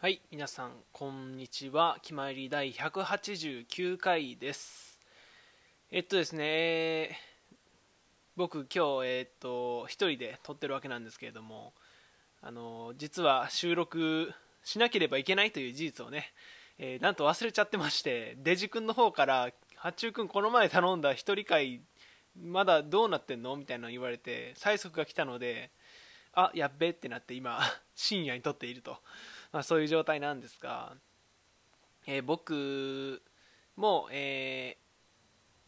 はい皆さんこんにちは。決まり第189回です。えっとですね僕今日えっと一人で撮ってるわけなんですけれどもあの実は収録しなければいけないという事実をね、えーなんと忘れちゃってましてデジ君の方から「八中君この前頼んだ一人会まだどうなってんの?」みたいなの言われて催促が来たのであやっべってなって今深夜に撮っていると、まあ、そういう状態なんですが、えー僕も、えー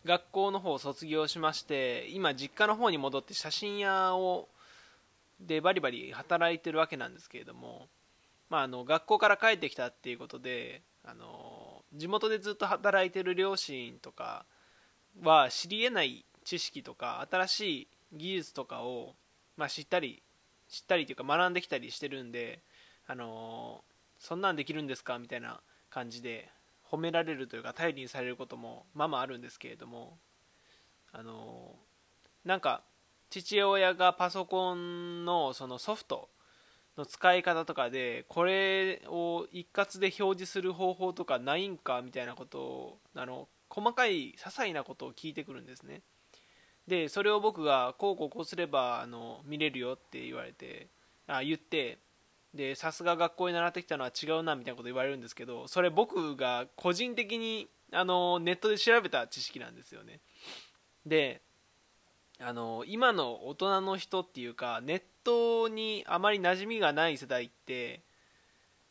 学校の方を卒業しまして今実家の方に戻って写真屋をでバリバリ働いてるわけなんですけれども、まあ、あの学校から帰ってきたっていうことであの地元でずっと働いてる両親とかは知り得ない知識とか新しい技術とかを、まあ、知ったり知ったりというか学んできたりしてるんで、あのそんなんできるんですか？みたいな感じで褒められるというか頼りにされることもまあまああるんですけれども、あのなんか父親がパソコンのそのソフトの使い方とかでこれを一括で表示する方法とかないんかみたいなことをあの細かい些細なことを聞いてくるんですね。でそれを僕がこうこうこうすればあの見れるよって言われてあ言ってでさすが学校に習ってきたのは違うなみたいなこと言われるんですけどそれ僕が個人的にあのネットで調べた知識なんですよね。であの今の大人の人っていうかネットにあまり馴染みがない世代って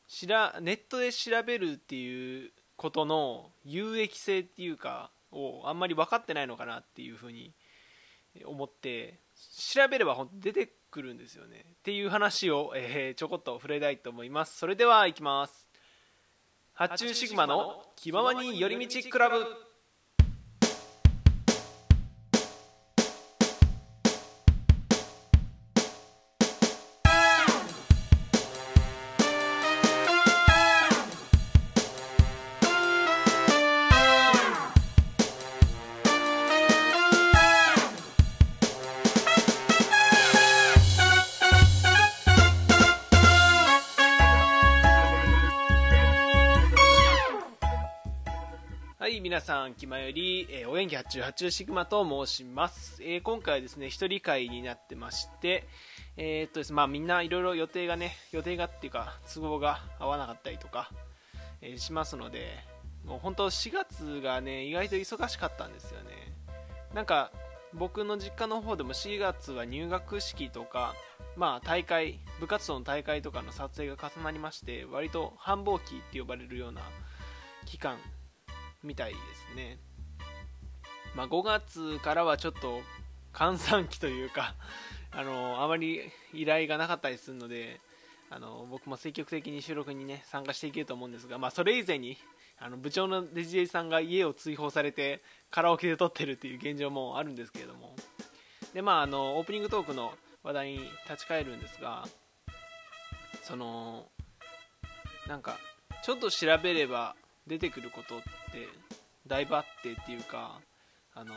しらネットで調べるっていうことの有益性っていうかをあんまり分かってないのかなっていうふうに思って調べれば本当出てくるんですよね。っていう話を、えーちょこっと触れたいと思います。それではいきます。発注シグマの気ままに寄り道クラブ。はい、皆さん、気まより、えーお元気発注発注シグマと申します。えー今回はですね、一人会になってまして、えーっとですね、まあみんないろいろ予定がね、予定がっていうか、都合が合わなかったりとか、えーしますので、もう本当4月がね、意外と忙しかったんですよね。なんか、僕の実家の方でも4月は入学式とか、まあ大会、部活動の大会とかの撮影が重なりまして、割と繁忙期って呼ばれるような期間みたいですね、まあ、5月からはちょっと閑散期というか あのあまり依頼がなかったりするのであの僕も積極的に収録に、ね、参加していけると思うんですが、まあ、それ以前にあの部長のデジデイさんが家を追放されてカラオケで撮ってるっていう現状もあるんですけれども。で、まあ、あのオープニングトークの話題に立ち返るんですがそのなんかちょっと調べれば出てくることってだいぶあってっていうかあの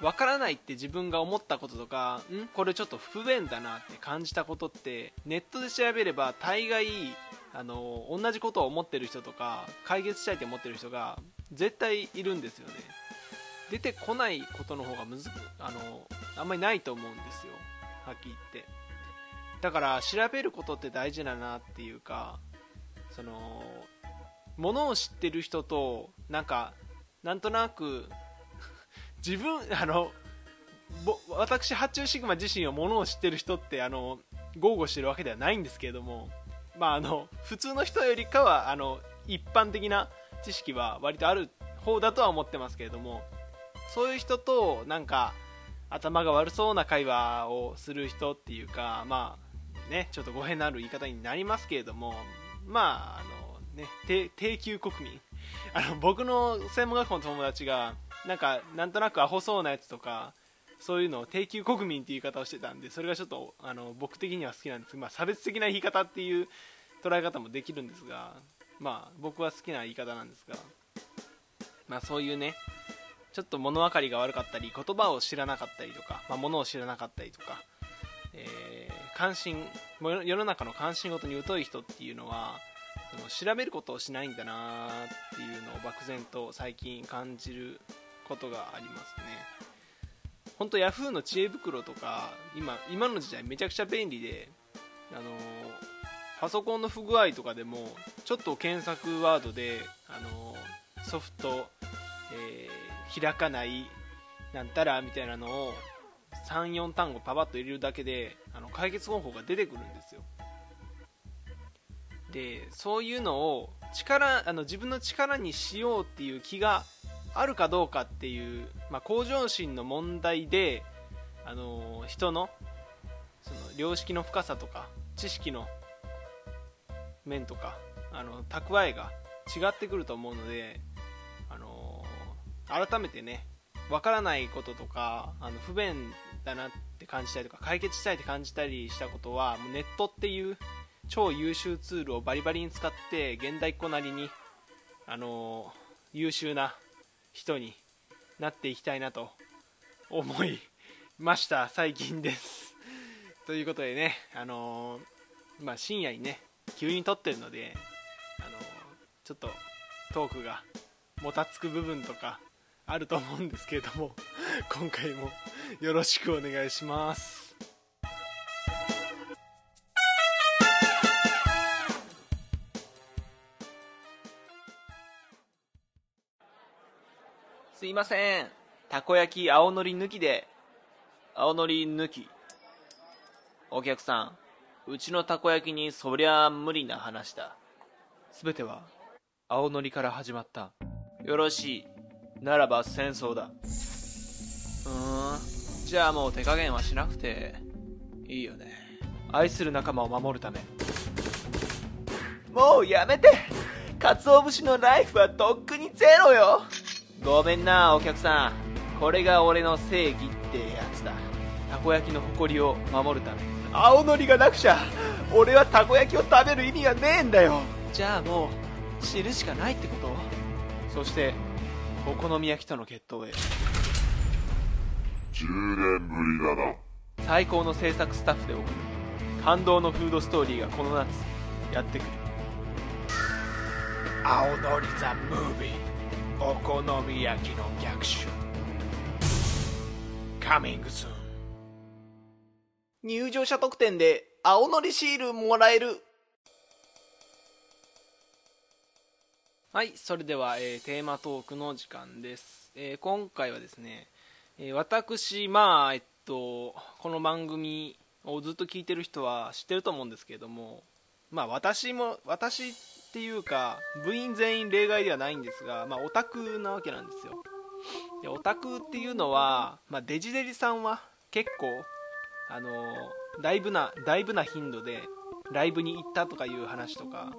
分からないって自分が思ったこととかん？これちょっと不便だなって感じたことってネットで調べれば大概あの同じことを思ってる人とか解決したいと思ってる人が絶対いるんですよね。出てこないことの方がむずあのあんまりないと思うんですよ。はっきり言って。だから調べることって大事だなっていうかそのものを知ってる人となんかなんとなく 自分あのぼ私発注シグマ自身をものを知ってる人ってあの豪語してるわけではないんですけれどもまああの普通の人よりかはあの一般的な知識は割とある方だとは思ってますけれどもそういう人となんか頭が悪そうな会話をする人っていうかまあねちょっと語弊のある言い方になりますけれどもまああのね低級国民。あの僕の専門学校の友達がなんかなんとなくアホそうなやつとかそういうのを低級国民っていう言い方をしてたんでそれがちょっとあの僕的には好きなんですまあ、差別的な言い方っていう捉え方もできるんですがまあ僕は好きな言い方なんですがまあそういうねちょっと物分かりが悪かったり言葉を知らなかったりとか、まあ、物を知らなかったりとか、えー、関心世の中の関心事に疎い人っていうのはその調べることをしないんだなっていうのを漠然と最近感じることがありますね。本当ヤフーの知恵袋とか今今の時代めちゃくちゃ便利であのパソコンの不具合とかでもちょっと検索ワードであのソフト、えー、開かないなんたらみたいなのを34単語パパッと入れるだけであの解決方法が出てくるんですよ。でそういうのを力あの自分の力にしようっていう気があるかどうかっていう、まあ、向上心の問題であの人のその良識の深さとか知識の面とかあの蓄えが違ってくると思うので、あの改めてねわからないこととかあの不便だなって感じたりとか解決したいって感じたりしたことはもうネットっていう超優秀ツールをバリバリに使って現代っ子なりに、あの優秀な人になっていきたいなと思いました。最近です。ということでね、あのまあ、深夜にね急に撮ってるので、あのちょっとトークがもたつく部分とかあると思うんですけれども今回もよろしくお願いします。すいませんたこ焼き青のり抜きで青のり抜きお客さんうちのたこ焼きにそりゃ無理な話だ全ては青のりから始まったよろしいならば戦争だ。うーん。じゃあもう手加減はしなくていいよね。愛する仲間を守るため。もうやめて鰹節のライフはとっくにゼロよごめんな、お客さん。これが俺の正義ってやつだ。たこ焼きの誇りを守るため。青のりがなくちゃ、俺はたこ焼きを食べる意味がねえんだよ。じゃあもう、知るしかないってこと？そして、お好み焼きとの決闘へ10年ぶりだな最高の制作スタッフで送る感動のフードストーリーがこの夏やってくる青のりザ・ムービーお好み焼きの逆襲。カミングス入場者特典で青のりシールもらえる。はい、それでは、えー、テーマトークの時間です。えー、今回はですね、えー、私、まあ、えっと、この番組をずっと聞いてる人は知ってると思うんですけれども、まあ、私も、私っていうか、部員全員例外ではないんですが、まあ、オタクなわけなんですよ。で、オタクっていうのは、まあ、デジデジさんは結構、あのだいぶな、だいぶな頻度で、ライブに行ったとかいう話とか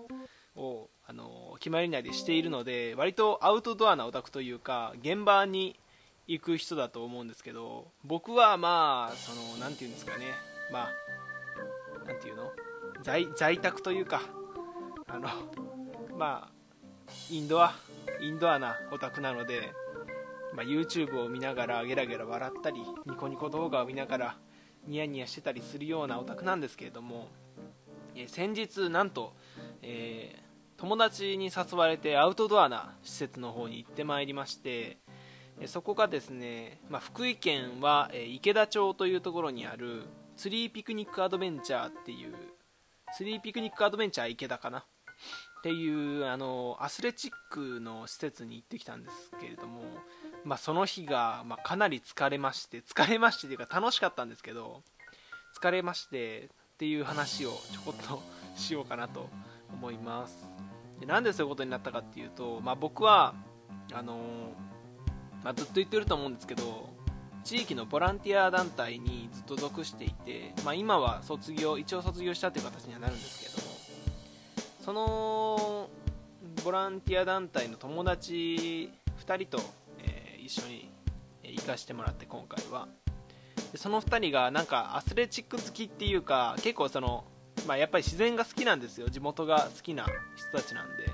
を、あの決まり内でしているので割とアウトドアなオタクというか現場に行く人だと思うんですけど僕はまあその何て言うんですかねまあ何て言うの？在在宅というかあのまあインドアインドアなオタクなので、まあ、YouTube を見ながらゲラゲラ笑ったりニコニコ動画を見ながらニヤニヤしてたりするようなオタクなんですけれども、え先日なんと、えー友達に誘われてアウトドアな施設の方に行ってまいりましてそこがですね、まあ、福井県は池田町というところにあるツリーピクニックアドベンチャーっていうツリーピクニックアドベンチャー池田かなっていうあのアスレチックの施設に行ってきたんですけれども、まあ、その日が、まあ、かなり疲れまして疲れましてというか楽しかったんですけど疲れましてっていう話をちょこっとしようかなと思います。でなんでそういうことになったかっていうと、まあ、僕はあの、まあ、ずっと言ってると思うんですけど地域のボランティア団体にずっと属していて、まあ、今は卒業一応卒業したという形にはなるんですけどそのボランティア団体の友達2人と、えー、一緒に行かしてもらって今回は。でその2人がなんかアスレチック好きっていうか結構そのまあ、やっぱり自然が好きなんですよ。地元が好きな人たちなんで。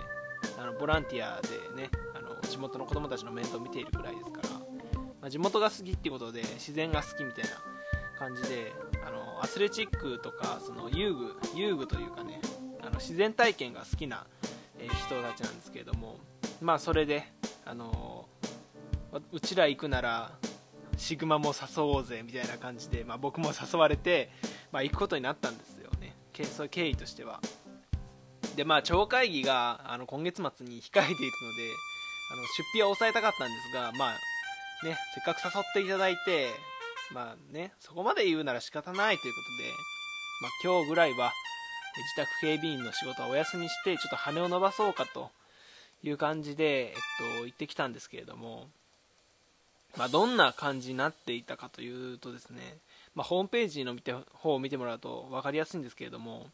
あのボランティアでねあの地元の子供たちの面倒を見ているぐらいですから、まあ、地元が好きっていうことで自然が好きみたいな感じであのアスレチックとかその遊具遊具というかねあの自然体験が好きな、え人たちなんですけれどもまあそれであのうちら行くならシグマも誘おうぜみたいな感じで、まあ、僕も誘われて、まあ、行くことになったんですよね。そういう経緯としては。でまあ町会議があの今月末に控えているのであの出費は抑えたかったんですがまあねせっかく誘っていただいてまあねそこまで言うなら仕方ないということで、まあ、今日ぐらいは自宅警備員の仕事はお休みしてちょっと羽を伸ばそうかという感じで、えっと、行ってきたんですけれどもまあ、どんな感じになっていたかというとですね、まあ、ホームページの見て方を見てもらうと分かりやすいんですけれども、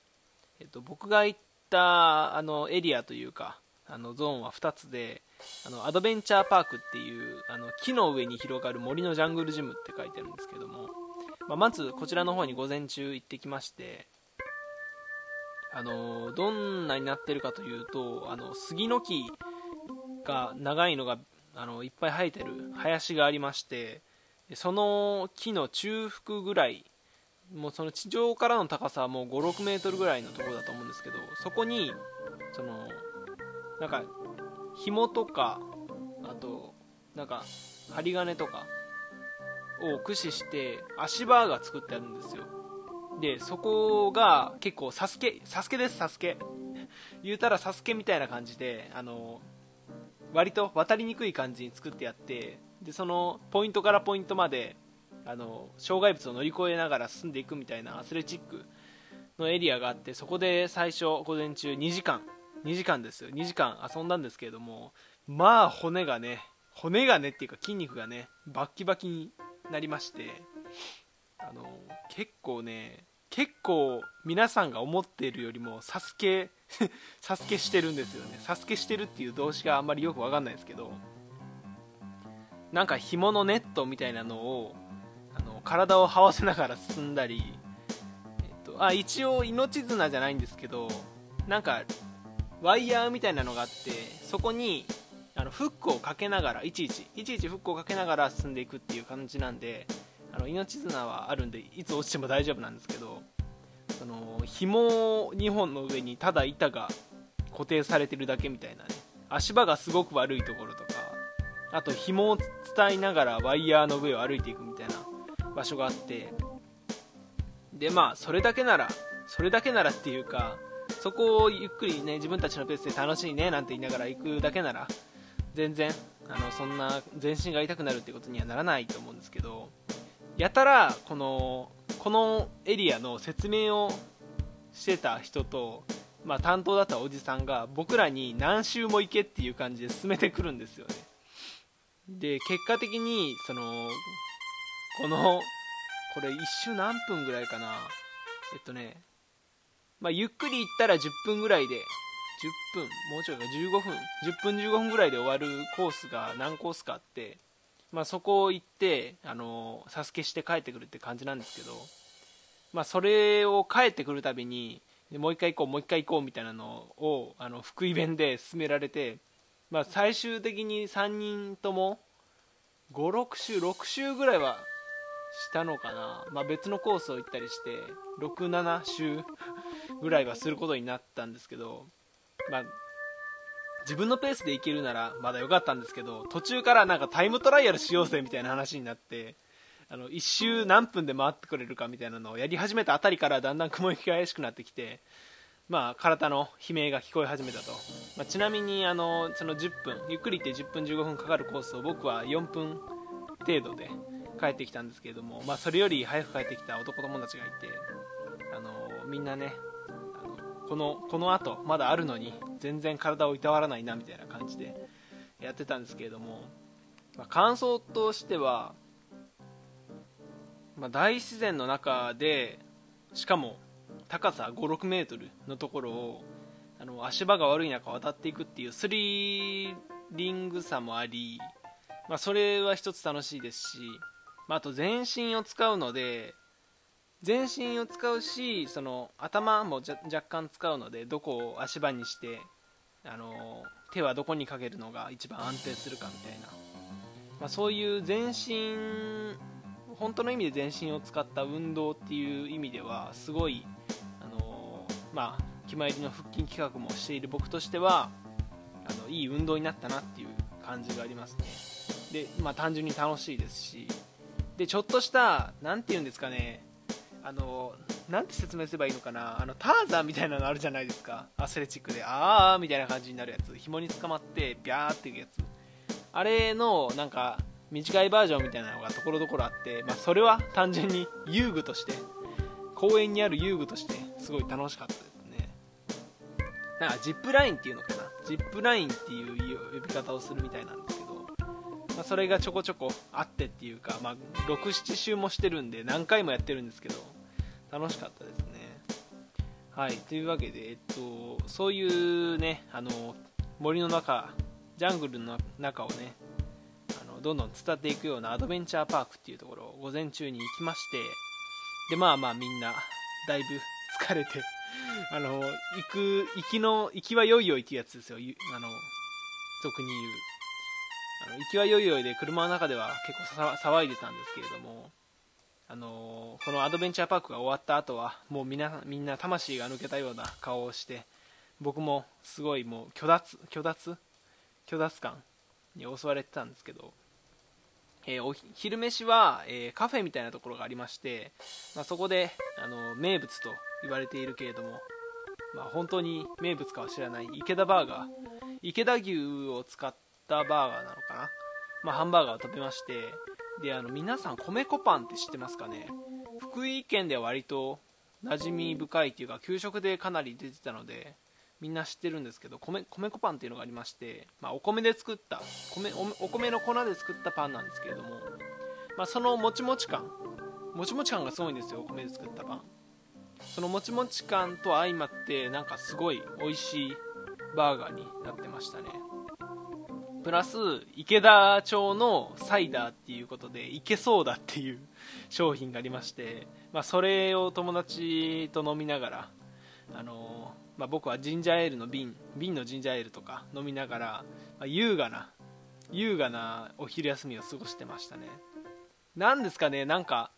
えっと、僕が行ったあのエリアというかあのゾーンは2つであのアドベンチャーパークっていうあの木の上に広がる森のジャングルジムって書いてあるんですけども、まあ、まずこちらの方に午前中行ってきましてあのどんなになってるかというとあの杉の木が長いのがあのいっぱい生えてる林がありましてその木の中腹ぐらいもうその地上からの高さはもう5 6メートルぐらいのところだと思うんですけどそこにそのなんか紐とかあとなんか針金とかを駆使して足場が作ってあるんですよ。でそこが結構サスケサスケですサスケ。言うたらサスケみたいな感じであの割と渡りにくい感じに作ってやってでそのポイントからポイントまであの障害物を乗り越えながら進んでいくみたいなアスレチックのエリアがあってそこで最初午前中2時間。2時間ですよ。2時間遊んだんですけれどもまあ骨がね骨がねっていうか筋肉がねバッキバキになりましてあの結構ね結構皆さんが思っているよりもサスケ サスケしてるんですよね。サスケしてるっていう動詞があんまりよく分かんないですけどなんか紐のネットみたいなのをあの体を這わせながら進んだり、えっと、あ一応命綱じゃないんですけどなんかワイヤーみたいなのがあってそこにあのフックをかけながらいちいちいちいちフックをかけながら進んでいくっていう感じなんでの命綱はあるんでいつ落ちても大丈夫なんですけどその紐2本の上にただ板が固定されてるだけみたいなね足場がすごく悪いところとかあと紐を伝いながらワイヤーの上を歩いていくみたいな場所があってでまあそれだけならそれだけならっていうかそこをゆっくりね自分たちのペースで楽しいねなんて言いながら行くだけなら全然あのそんな全身が痛くなるってことにはならないと思うんですけどやたらこのこのエリアの説明をしてた人と、まあ、担当だったおじさんが僕らに何周も行けっていう感じで進めてくるんですよね。で結果的にそのこのこれ1周何分ぐらいかな。えっとねまあ、ゆっくり行ったら10分ぐらいで10分もうちょいか15分10分15分ぐらいで終わるコースが何コースかあってまあ、そこを行ってあのサスケして帰ってくるって感じなんですけど、まあ、それを帰ってくるたびにもう一回行こうもう一回行こうみたいなのをあの福井弁で進められて、まあ、最終的に3人とも56周6周ぐらいはしたのかな、まあ、別のコースを行ったりして67周ぐらいはすることになったんですけど、まあ、自分のペースで行けるならまだ良かったんですけど途中からなんかタイムトライアルしようぜみたいな話になってあの1周何分で回ってくれるかみたいなのをやり始めたあたりからだんだん雲行きが怪しくなってきて、まあ、体の悲鳴が聞こえ始めたと、まあ、ちなみにあのその10分ゆっくり行って10分15分かかるコースを僕は4分程度で帰ってきたんですけれども、まあ、それより早く帰ってきた男友達がいてあのみんなねこのこの後まだあるのに全然体をいたわらないなみたいな感じでやってたんですけれども、まあ、感想としては、まあ、大自然の中でしかも高さ5 6メートルのところをあの足場が悪い中渡っていくっていうスリリングさもあり、まあ、それは一つ楽しいですし、ま、あと全身を使うので全身を使うしその頭も若干使うのでどこを足場にしてあの手はどこにかけるのが一番安定するかみたいな、まあ、そういう全身本当の意味で全身を使った運動っていう意味ではすごい、あのまあ、決まりの腹筋企画もしている僕としてはあのいい運動になったなっていう感じがありますね。で、まあ、単純に楽しいですし。でちょっとした何て言うんですかね。あのなんて説明すればいいのかな？あのターザンみたいなのあるじゃないですか。アスレチックで。あーみたいな感じになるやつ。紐に捕まってビャーっていくやつ。あれのなんか短いバージョンみたいなのがところどころあって、まあ、それは単純に遊具として公園にある遊具としてすごい楽しかったですね。なんかジップラインっていうのかな？ジップラインっていう呼び方をするみたいなんで、まあ、それがちょこちょこあってっていうか、まあ、67周もしてるんで何回もやってるんですけど楽しかったですね。はいというわけで、えっと、そういうねあの森の中ジャングルの中をねあのどんどん伝っていくようなアドベンチャーパークっていうところを午前中に行きましてでまあまあみんなだいぶ疲れて あの行く行きの行きはよいよいっていうやつですよ。あの俗に言う。あの行きはよいよいで車の中では結構騒いでたんですけれどもあのこのアドベンチャーパークが終わった後はもうみんなみんな魂が抜けたような顔をして僕もすごいもう虚脱虚脱？虚脱感に襲われてたんですけど、えー、お昼飯は、えー、カフェみたいなところがありまして、まあ、そこであの名物と言われているけれども、まあ、本当に名物かは知らない池田バーガー。池田牛を使ったバーガーなのかな、まあ、ハンバーガーを食べまして。であの皆さん米粉パンって知ってますかね？福井県では割と馴染み深いっていうか給食でかなり出てたのでみんな知ってるんですけど米米粉パンっていうのがありまして、まあ、お米で作った米お米の粉で作ったパンなんですけれども、まあ、そのもちもち感もちもち感がすごいんですよお米で作ったパン。そのもちもち感と相まってなんかすごい美味しいバーガーになってましたね。プラス池田町のサイダーっていうことでいけそうだっていう商品がありまして、まあ、それを友達と飲みながら、あのまあ、僕はジンジャーエールの瓶瓶のジンジャーエールとか飲みながら、まあ、優雅な優雅なお昼休みを過ごしてましたね。なんですかねなんか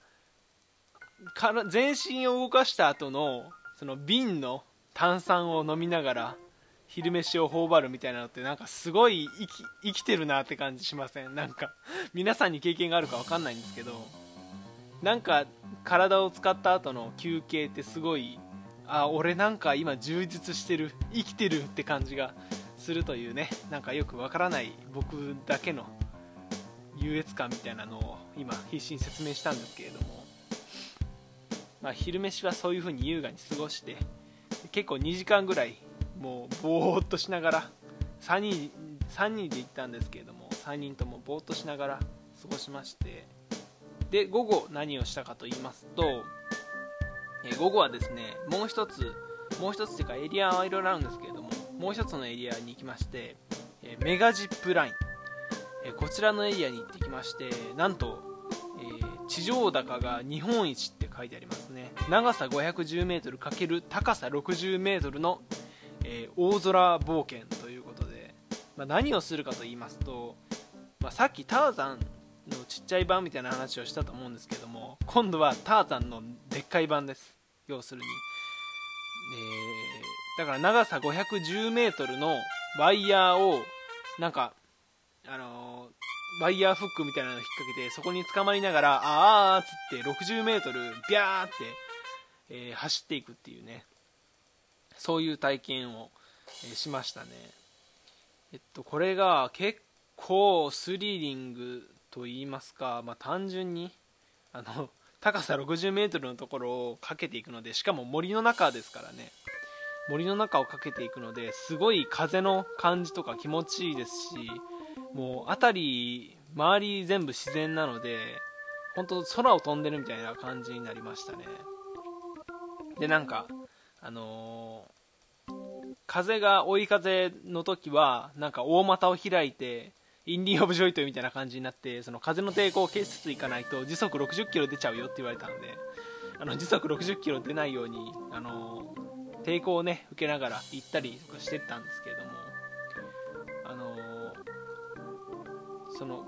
全身を動かした後のその瓶の炭酸を飲みながら昼飯を頬張るみたいなのってなんかすごい生き生きてるなって感じしません？なんか皆さんに経験があるか分かんないんですけどなんか体を使った後の休憩ってすごいあ俺なんか今充実してる生きてるって感じがするというねなんかよくわからない僕だけの優越感みたいなのを今必死に説明したんですけれども、まあ、昼飯はそういう風に優雅に過ごして結構2時間ぐらいもうぼーっとしながら3人 ,3 人で行ったんですけれども3人ともぼーっとしながら過ごしましてで午後何をしたかと言いますと、え午後はですねもう一つもう一つというかエリアはいろいろあるんですけれどももう一つのエリアに行きまして、えメガジップライン、えこちらのエリアに行ってきましてなんと、えー、地上高が日本一って書いてありますね。長さ 510m× 高さ 60m のえー、大空冒険ということで、まあ、何をするかと言いますと、まあ、さっきターザンのちっちゃい版みたいな話をしたと思うんですけども今度はターザンのでっかい版です。要するに、えー、だから長さ 510m のワイヤーをなんかあの、ワイヤーフックみたいなのを引っ掛けてそこに捕まりながらあーっつって 60m ビャーって、えー、走っていくっていうね。そういう体験を、えしましたね。えっとこれが結構スリリングと言いますか、まあ、単純にあの高さ 60m のところをかけていくのでしかも森の中ですからね。森の中をかけていくのですごい風の感じとか気持ちいいですしもう辺り周り全部自然なので本当空を飛んでるみたいな感じになりましたね。でなんかあのー、風が追い風の時はなんか大股を開いてインディー・オブ・ジョイトみたいな感じになってその風の抵抗を消しつついかないと時速60キロ出ちゃうよって言われたのであの時速60キロ出ないように、あのー、抵抗をね受けながら行ったりとかしてたんですけれども、あのー、その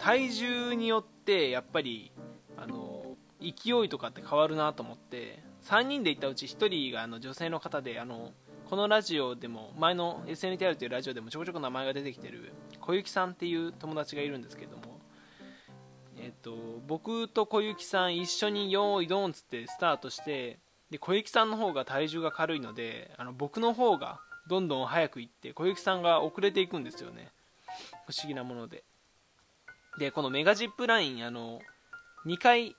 体重によってやっぱり、あの勢いとかって変わるなと思って3人で行ったうち1人があの女性の方であのこのラジオでも前の SNTR というラジオでもちょこちょこ名前が出てきてる小雪さんっていう友達がいるんですけども、えっと、僕と小雪さん一緒に用意ドンつってスタートしてで小雪さんの方が体重が軽いのであの僕の方がどんどん早く行って小雪さんが遅れていくんですよね。不思議なもので。でこのメガジップラインあの2回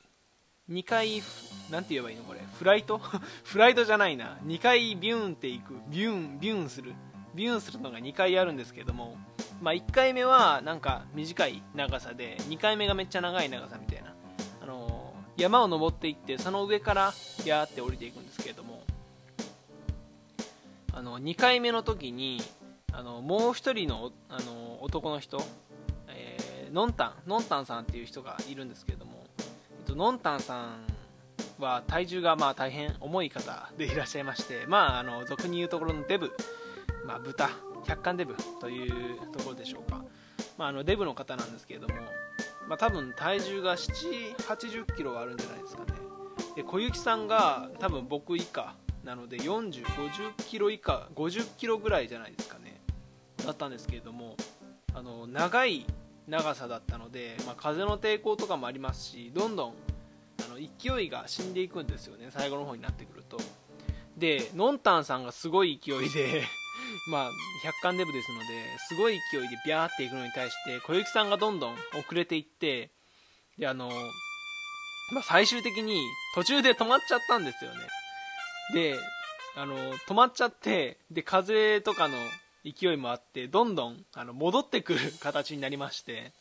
2回なんて言えばいいのこれ？フライト？フライトじゃないな。2回ビューンっていく。ビューンビューンする。ビューンするのが2回あるんですけども、まあ、1回目はなんか短い長さで2回目がめっちゃ長い長さみたいな、あのー、山を登っていってその上からやーって降りていくんですけれども。あの2回目の時にあのもう1人のあの男の人、えー、のんたん。のんたんさんっていう人がいるんですけれども。と、のんたんさんは体重がまあ大変重い方でいらっしゃいまして、まあ、あの俗に言うところのデブ、まあ、豚、百貫デブというところでしょうか、まあ、あのデブの方なんですけれども、まあ、多分体重が7、80キロはあるんじゃないですかね。で小雪さんが多分僕以下なので40、50キロ以下、50キロぐらいじゃないですかね、だったんですけれども、あの長い長さだったので、まあ、風の抵抗とかもありますしどんどんあの勢いが死んでいくんですよね最後の方になってくると。でのんたんさんがすごい勢いで まあ百貫デブですのですごい勢いでビャーっていくのに対して小雪さんがどんどん遅れていってであの、まあ、最終的に途中で止まっちゃったんですよね。であの止まっちゃってで風とかの勢いもあってどんどんあの戻ってくる形になりまして。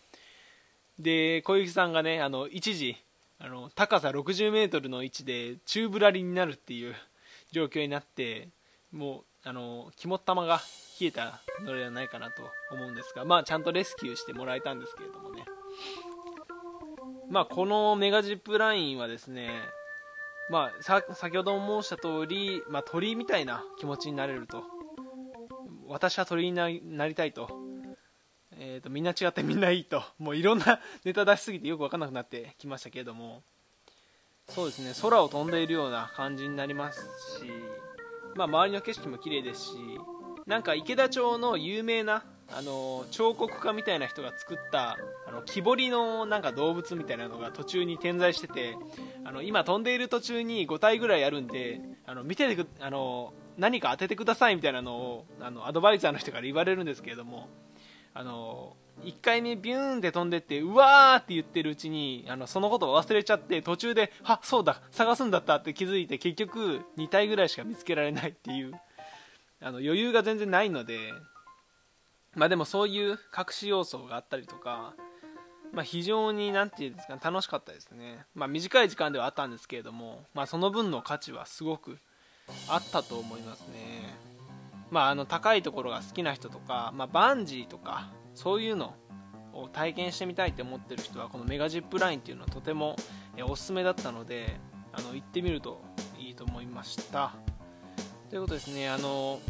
で小雪さんがねあの一時あの高さ60メートルの位置で宙ぶらりになるっていう 状況になってもうあの肝っ玉が冷えたのではないかなと思うんですが、まあ、ちゃんとレスキューしてもらえたんですけれどもね、まあ、このメガジップラインはですね、まあ、先ほども申した通り、まあ、鳥みたいな気持ちになれると私は鳥になりたいと,、えーと、みんな違ってみんないいと。もういろんなネタ出しすぎてよく分かんなくなってきましたけれども。そうですね。空を飛んでいるような感じになりますし、まあ、周りの景色も綺麗ですし。なんか池田町の有名なあの彫刻家みたいな人が作ったあの木彫りのなんか動物みたいなのが途中に点在しててあの今飛んでいる途中に5体ぐらいあるんであの見ててあの何か当ててくださいみたいなのをあのアドバイザーの人から言われるんですけれどもあの1回目ビューンって飛んでってうわーって言ってるうちにあのそのことを忘れちゃって途中であそうだ探すんだったって気づいて結局2体ぐらいしか見つけられないっていうあの余裕が全然ないのでまあでもそういう隠し要素があったりとかまあ、非常に何て言うんですか楽しかったですね、まあ、短い時間ではあったんですけれども、まあ、その分の価値はすごくあったと思いますね、まあ、あの高いところが好きな人とか、まあ、バンジーとかそういうのを体験してみたいって思ってる人はこのメガジップラインっていうのはとてもおすすめだったのであの行ってみるといいと思いました。ということですねあの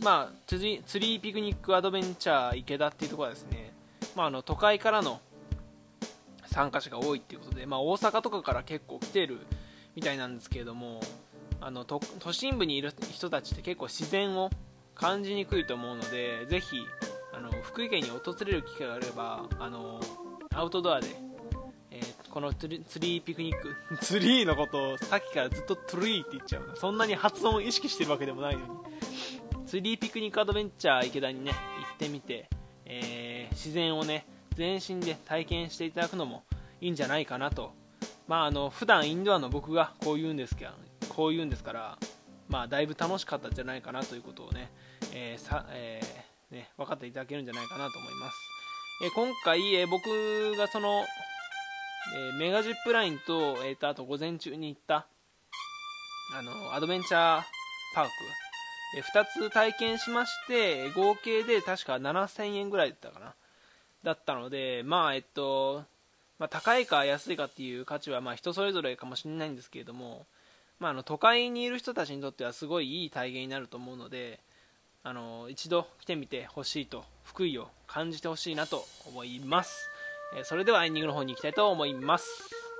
まあ、ツリーピクニックアドベンチャー池田っていうところはですね、まあ、あの都会からの参加者が多いっていうことで、まあ、大阪とかから結構来てるみたいなんですけれどもあの都心部にいる人たちって結構自然を感じにくいと思うのでぜひあの福井県に訪れる機会があればあのアウトドアで、えー、このツリーピクニック ツリーのことをさっきからずっとトリーって言っちゃうそんなに発音を意識してるわけでもないのに。ツリーピクニックアドベンチャー池田にね行ってみて、えー、自然をね全身で体験していただくのもいいんじゃないかなと。まああの普段インドアの僕がこう言うんですけどこう言うんですから、まあ、だいぶ楽しかったんじゃないかなということをね,、えーさえー、ね分かっていただけるんじゃないかなと思います、え、今回、え、僕がその、えメガジップラインと,、えーと、あと午前中に行ったあのアドベンチャーパーク、え2つ体験しまして合計で確か7000円ぐらいだったかな。だったのでまあえっとまあ、高いか安いかっていう価値はまあ人それぞれかもしれないんですけれども、まあ、あの都会にいる人たちにとってはすごいいい体験になると思うのであの一度来てみてほしいと福井を感じてほしいなと思います、えそれではエンディングの方に行きたいと思います。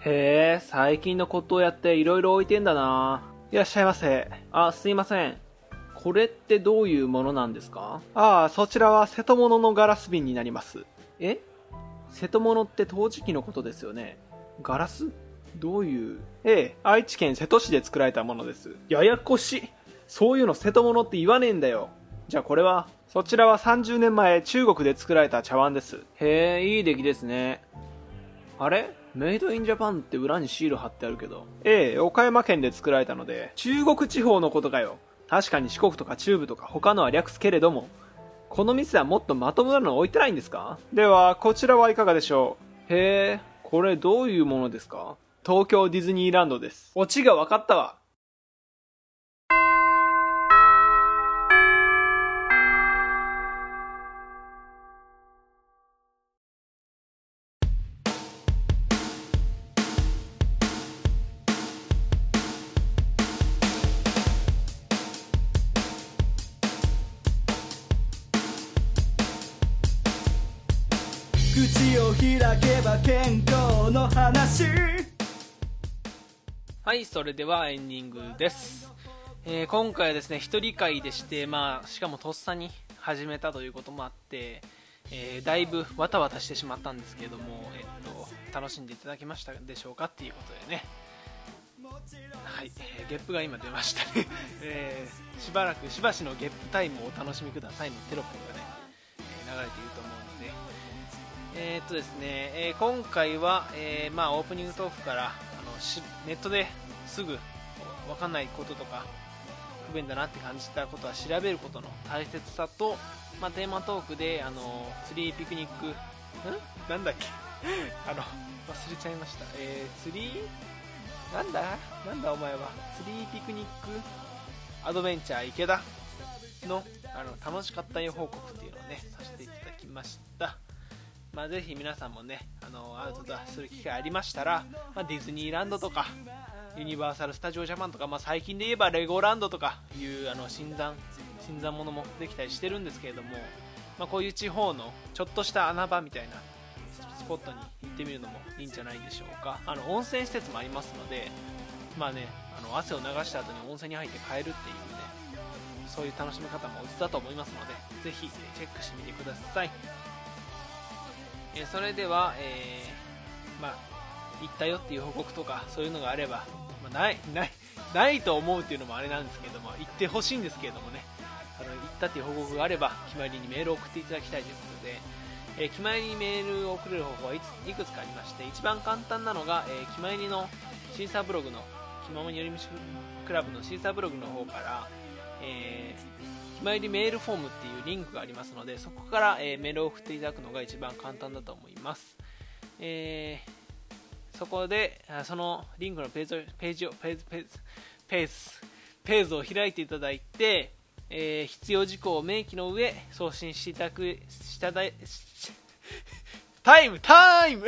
へえ、最近の骨董屋って色々置いてんだないらっしゃいませ。あ、すいません。これってどういうものなんですか？ああ、そちらは瀬戸物のガラス瓶になります。え？瀬戸物って陶磁器のことですよね。ガラス？どういう？ええ、愛知県瀬戸市で作られたものです。ややこしい。そういうの瀬戸物って言わねえんだよ。じゃあこれは？そちらは30年前中国で作られた茶碗です。へえ、いい出来ですね。あれ？メイドインジャパンって裏にシール貼ってあるけど。ええ、岡山県で作られたので、中国地方のことかよ。確かに四国とか中部とか他のは略すけれども、この店はもっとまともなの置いてないんですか？では、こちらはいかがでしょう？へえ、これどういうものですか？東京ディズニーランドです。オチが分かったわ。開けば健康の話。はいそれではエンディングです、えー、今回はですね一人会でしてまあしかもとっさに始めたということもあって、えー、だいぶわたわたしてしまったんですけども、えっと、楽しんでいただけましたでしょうかっていうことでね。はい、えー、ゲップが今出ましたね、えー、しばらくしばしのゲップタイムをお楽しみくださいのテロップがね、え流れているとえー、っとですね、えー、今回は、えー、まあ、オープニングトークからあのしネットですぐ分かんないこととか不便だなって感じたことは調べることの大切さと、まあ、テーマトークであのツリーピクニックん？なんだっけ？あの忘れちゃいました、えー、ツリー？なんだ？なんだお前は？ツリーピクニック？アドベンチャー池田？のあの楽しかったよ報告っていうのをねさせていただきました。まあ、ぜひ皆さんもねあのアウトドアする機会ありましたら、まあ、ディズニーランドとかユニバーサル・スタジオ・ジャパンとか、まあ、最近で言えばレゴランドとかいうあの新参新参者もできたりしてるんですけれども、まあ、こういう地方のちょっとした穴場みたいなスポットに行ってみるのもいいんじゃないでしょうか。あの温泉施設もありますので、まあね、あの汗を流した後に温泉に入って帰るっていうねそういう楽しみ方もおつだと思いますのでぜひチェックしてみてください。えそれでは、えー、まあ、行ったよっていう報告とかそういうのがあれば、まあ、ないないないと思うっていうのもあれなんですけども行ってほしいんですけれどもね。あの行ったっていう報告があれば決まりにメールを送っていただきたいということで、えー、決まりにメールを送れる方法はいくつかありまして一番簡単なのが、えー、決まりのシーサーブログの気ままに寄り道クラブのシーサーブログの方から、えー決まりメールフォームっていうリンクがありますのでそこから、えー、メールを送っていただくのが一番簡単だと思います、えー、そこでそのリンクのページをページをページページページページを開いていただいて、えー、必要事項を明記の上送信していただくしただタイムタイム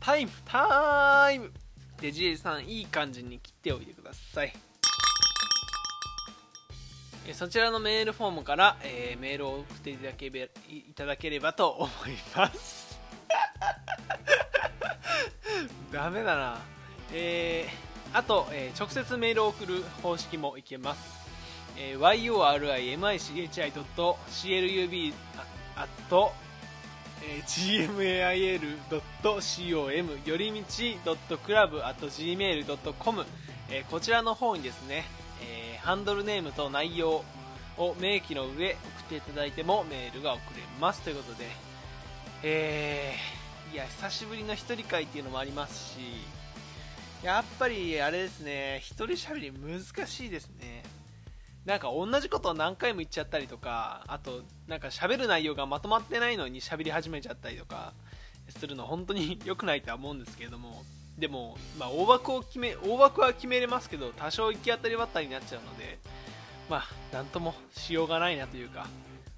タイムタイム。で J さんいい感じに切っておいてください。そちらのメールフォームから、えー、メールを送っていただければいただければと思います。ダメだな。えー、あと、えー、直接メールを送る方式もいけます、えー、yorimichi.club あと gmail.com よりみち .club.gmail.com こちらの方にですねハンドルネームと内容を明記の上送っていただいてもメールが送れますということで、えー、いや久しぶりの一人会っていうのもありますしやっぱりあれですね一人喋り難しいですね。なんか同じことを何回も言っちゃったりとかあとなんか喋る内容がまとまってないのに喋り始めちゃったりとかするの本当に良くないとは思うんですけれどもでも、まあ、大枠を決め大枠は決めれますけど多少行き当たりばったりになっちゃうので、まあ、なんともしようがないなというか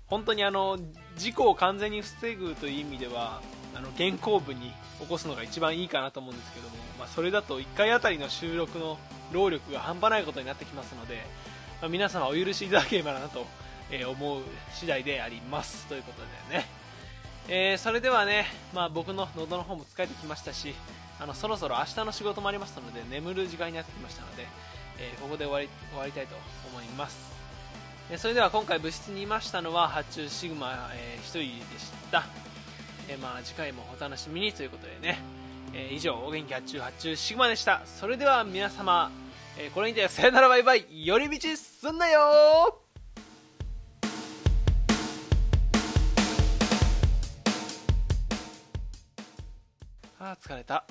本当にあの事故を完全に防ぐという意味ではあの原稿部に起こすのが一番いいかなと思うんですけども、まあ、それだと1回あたりの収録の労力が半端ないことになってきますので、まあ、皆様お許しいただければなと思う次第であります。ということでね。えーそれではね、まあ、僕の喉の方も疲れてきましたしあのそろそろ明日の仕事もありますので眠る時間になってきましたので、えーここで終わり終わりたいと思います、えそれでは今回部室にいましたのは発注シグマ、え1人でした、えまあ、次回もお楽しみにということでね、え以上お元気発注発注シグマでした。それでは皆様、えこれにてさよならバイバイ。寄り道すんなよあ疲れた。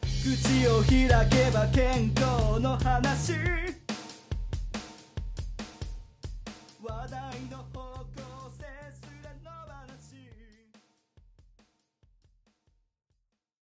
口を開けば健康の話。話題の